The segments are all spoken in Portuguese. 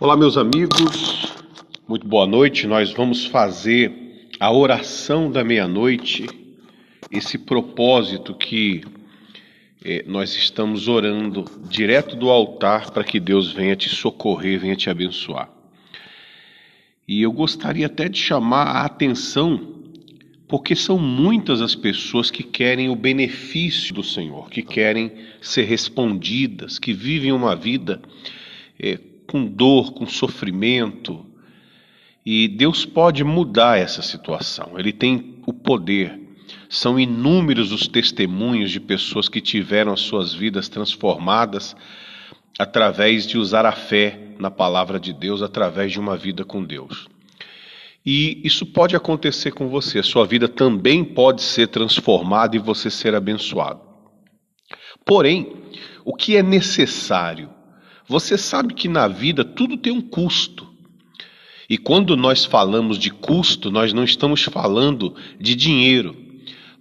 Olá, meus amigos, muito boa noite. Nós vamos fazer a oração da meia-noite, esse propósito que eh, nós estamos orando direto do altar para que Deus venha te socorrer, venha te abençoar. E eu gostaria até de chamar a atenção, porque são muitas as pessoas que querem o benefício do Senhor, que querem ser respondidas, que vivem uma vida é, com dor, com sofrimento. E Deus pode mudar essa situação, Ele tem o poder. São inúmeros os testemunhos de pessoas que tiveram as suas vidas transformadas através de usar a fé na palavra de Deus, através de uma vida com Deus. E isso pode acontecer com você, a sua vida também pode ser transformada e você ser abençoado. Porém, o que é necessário? Você sabe que na vida tudo tem um custo. E quando nós falamos de custo, nós não estamos falando de dinheiro.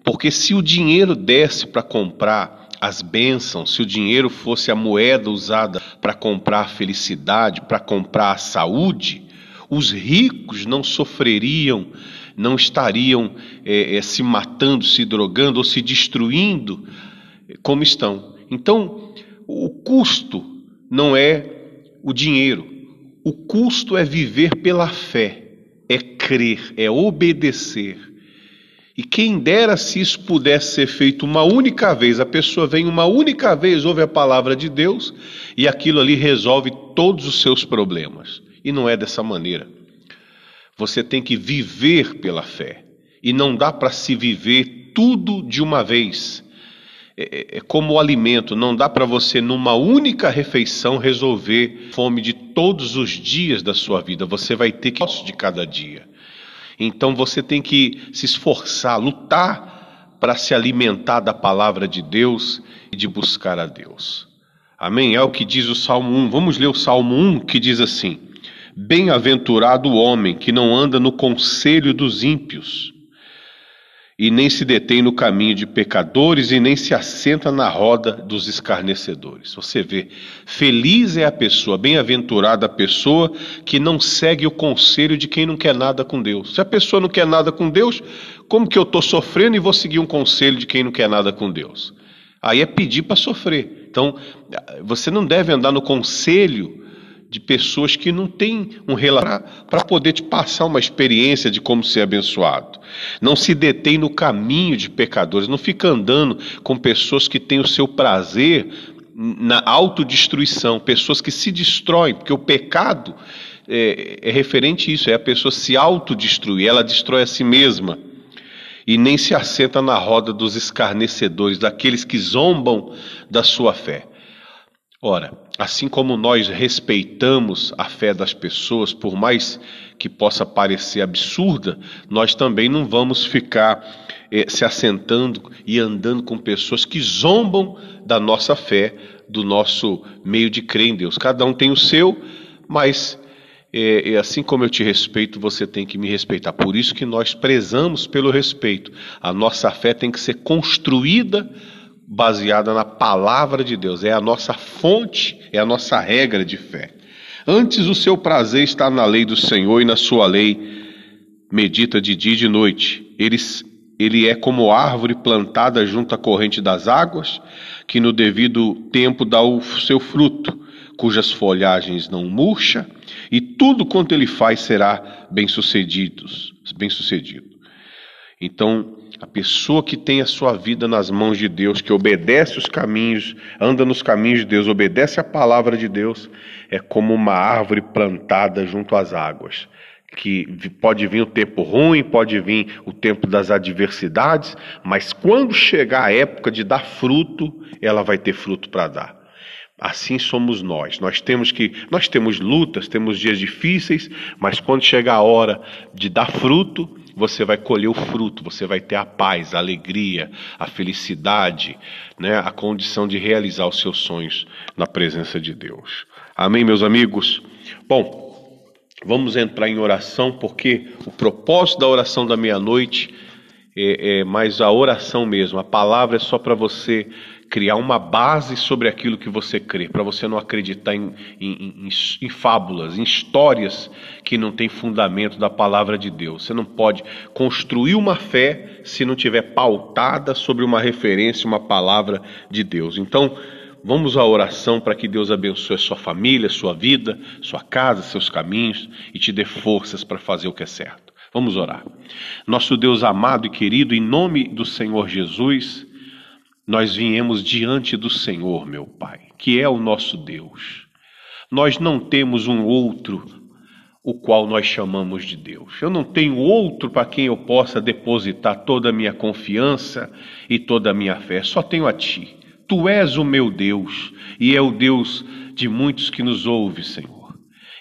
Porque se o dinheiro desse para comprar as bênçãos, se o dinheiro fosse a moeda usada para comprar a felicidade, para comprar a saúde, os ricos não sofreriam, não estariam é, é, se matando, se drogando ou se destruindo como estão. Então, o custo não é o dinheiro. O custo é viver pela fé, é crer, é obedecer. E quem dera se isso pudesse ser feito uma única vez, a pessoa vem uma única vez, ouve a palavra de Deus e aquilo ali resolve todos os seus problemas. E não é dessa maneira. Você tem que viver pela fé. E não dá para se viver tudo de uma vez. É, é, é como o alimento, não dá para você numa única refeição resolver fome de todos os dias da sua vida. Você vai ter que de cada dia. Então você tem que se esforçar, lutar para se alimentar da palavra de Deus e de buscar a Deus. Amém? É o que diz o Salmo 1. Vamos ler o Salmo 1 que diz assim: Bem-aventurado o homem que não anda no conselho dos ímpios e nem se detém no caminho de pecadores e nem se assenta na roda dos escarnecedores. Você vê, feliz é a pessoa, bem-aventurada a pessoa que não segue o conselho de quem não quer nada com Deus. Se a pessoa não quer nada com Deus, como que eu estou sofrendo e vou seguir um conselho de quem não quer nada com Deus? Aí é pedir para sofrer. Então, você não deve andar no conselho de pessoas que não têm um relato para poder te passar uma experiência de como ser abençoado. Não se detém no caminho de pecadores, não fica andando com pessoas que têm o seu prazer na autodestruição, pessoas que se destroem, porque o pecado é, é referente a isso, é a pessoa se autodestruir, ela destrói a si mesma. E nem se assenta na roda dos escarnecedores, daqueles que zombam da sua fé. Ora, assim como nós respeitamos a fé das pessoas, por mais que possa parecer absurda, nós também não vamos ficar eh, se assentando e andando com pessoas que zombam da nossa fé, do nosso meio de crer em Deus. Cada um tem o seu, mas é, é, assim como eu te respeito, você tem que me respeitar. Por isso que nós prezamos pelo respeito. A nossa fé tem que ser construída baseada na palavra de Deus, é a nossa fonte, é a nossa regra de fé. Antes o seu prazer está na lei do Senhor e na sua lei medita de dia e de noite. Ele, ele é como árvore plantada junto à corrente das águas, que no devido tempo dá o seu fruto, cujas folhagens não murcha, e tudo quanto ele faz será bem sucedido. Bem sucedido. Então, a pessoa que tem a sua vida nas mãos de Deus, que obedece os caminhos, anda nos caminhos de Deus, obedece a palavra de Deus, é como uma árvore plantada junto às águas. Que pode vir o tempo ruim, pode vir o tempo das adversidades, mas quando chegar a época de dar fruto, ela vai ter fruto para dar. Assim somos nós. Nós temos que, nós temos lutas, temos dias difíceis, mas quando chegar a hora de dar fruto, você vai colher o fruto, você vai ter a paz, a alegria, a felicidade, né, a condição de realizar os seus sonhos na presença de Deus. Amém, meus amigos? Bom, vamos entrar em oração, porque o propósito da oração da meia-noite é, é mais a oração mesmo. A palavra é só para você criar uma base sobre aquilo que você crê, para você não acreditar em, em, em, em, fábulas, em histórias que não têm fundamento da palavra de Deus. Você não pode construir uma fé se não tiver pautada sobre uma referência, uma palavra de Deus. Então, vamos à oração para que Deus abençoe sua família, sua vida, sua casa, seus caminhos e te dê forças para fazer o que é certo. Vamos orar. Nosso Deus amado e querido, em nome do Senhor Jesus, nós viemos diante do Senhor, meu Pai, que é o nosso Deus. Nós não temos um outro o qual nós chamamos de Deus. Eu não tenho outro para quem eu possa depositar toda a minha confiança e toda a minha fé. Só tenho a Ti. Tu és o meu Deus e é o Deus de muitos que nos ouve, Senhor.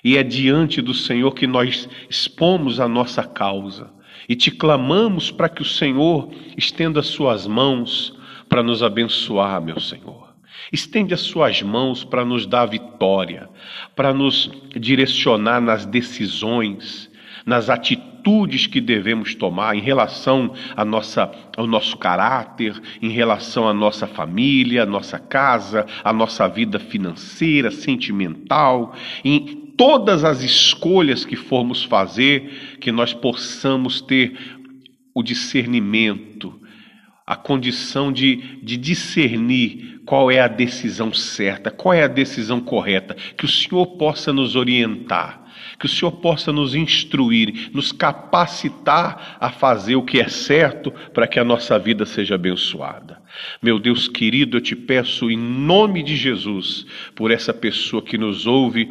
E é diante do Senhor que nós expomos a nossa causa e te clamamos para que o Senhor estenda suas mãos para nos abençoar, meu Senhor. Estende as suas mãos para nos dar vitória, para nos direcionar nas decisões, nas atitudes que devemos tomar em relação à nossa, ao nosso caráter, em relação à nossa família, à nossa casa, à nossa vida financeira, sentimental, em todas as escolhas que formos fazer, que nós possamos ter o discernimento a condição de, de discernir qual é a decisão certa, qual é a decisão correta, que o Senhor possa nos orientar, que o Senhor possa nos instruir, nos capacitar a fazer o que é certo para que a nossa vida seja abençoada. Meu Deus querido, eu te peço em nome de Jesus, por essa pessoa que nos ouve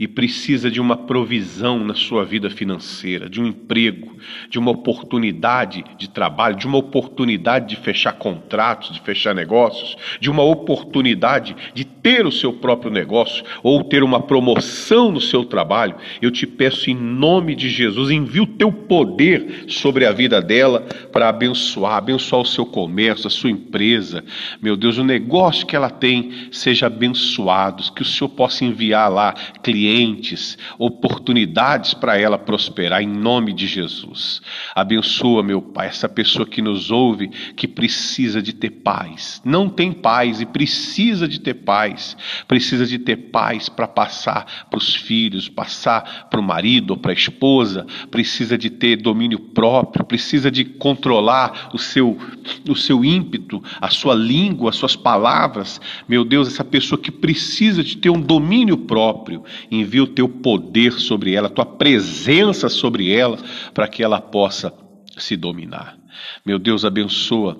e precisa de uma provisão na sua vida financeira, de um emprego, de uma oportunidade de trabalho, de uma oportunidade de fechar contratos, de fechar negócios, de uma oportunidade de ter o seu próprio negócio ou ter uma promoção no seu trabalho, eu te peço em nome de Jesus, envia o teu poder sobre a vida dela para abençoar, abençoar o seu comércio, a sua empresa. Meu Deus, o negócio que ela tem seja abençoado, que o Senhor possa enviar lá clientes clientes, oportunidades para ela prosperar em nome de Jesus. Abençoa, meu Pai, essa pessoa que nos ouve, que precisa de ter paz. Não tem paz e precisa de ter paz. Precisa de ter paz para passar para os filhos, passar para o marido para a esposa. Precisa de ter domínio próprio, precisa de controlar o seu, o seu ímpeto, a sua língua, as suas palavras. Meu Deus, essa pessoa que precisa de ter um domínio próprio envia o teu poder sobre ela, a tua presença sobre ela, para que ela possa se dominar. Meu Deus, abençoa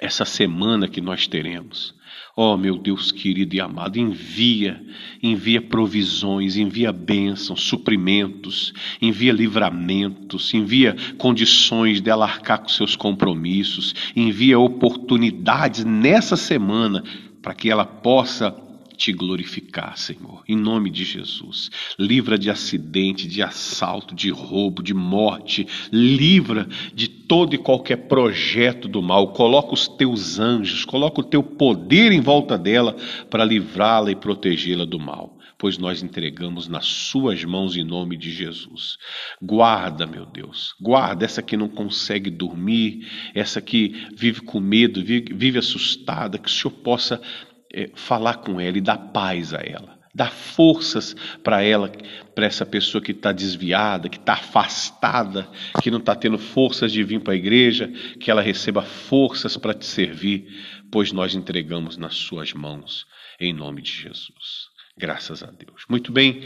essa semana que nós teremos. Oh, meu Deus querido e amado, envia, envia provisões, envia bênçãos, suprimentos, envia livramentos, envia condições dela arcar com seus compromissos, envia oportunidades nessa semana para que ela possa te glorificar, Senhor, em nome de Jesus. Livra de acidente, de assalto, de roubo, de morte. Livra de todo e qualquer projeto do mal. Coloca os teus anjos, coloca o teu poder em volta dela para livrá-la e protegê-la do mal. Pois nós entregamos nas suas mãos em nome de Jesus. Guarda, meu Deus, guarda essa que não consegue dormir, essa que vive com medo, vive, vive assustada, que o Senhor possa é, falar com ela e dar paz a ela, dar forças para ela, para essa pessoa que está desviada, que está afastada, que não está tendo forças de vir para a igreja, que ela receba forças para te servir, pois nós entregamos nas suas mãos, em nome de Jesus. Graças a Deus. Muito bem,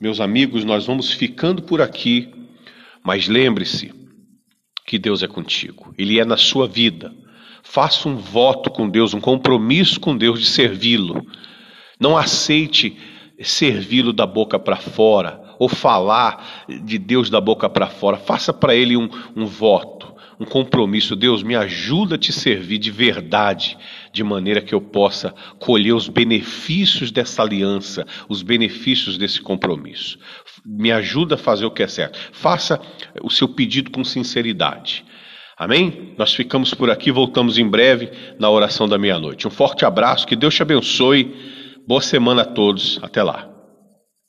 meus amigos, nós vamos ficando por aqui, mas lembre-se que Deus é contigo, Ele é na sua vida. Faça um voto com Deus, um compromisso com Deus de servi-lo. Não aceite servi-lo da boca para fora ou falar de Deus da boca para fora. Faça para Ele um, um voto, um compromisso. Deus, me ajuda a te servir de verdade, de maneira que eu possa colher os benefícios dessa aliança, os benefícios desse compromisso. Me ajuda a fazer o que é certo. Faça o seu pedido com sinceridade. Amém? Nós ficamos por aqui, voltamos em breve na oração da meia-noite. Um forte abraço, que Deus te abençoe. Boa semana a todos. Até lá.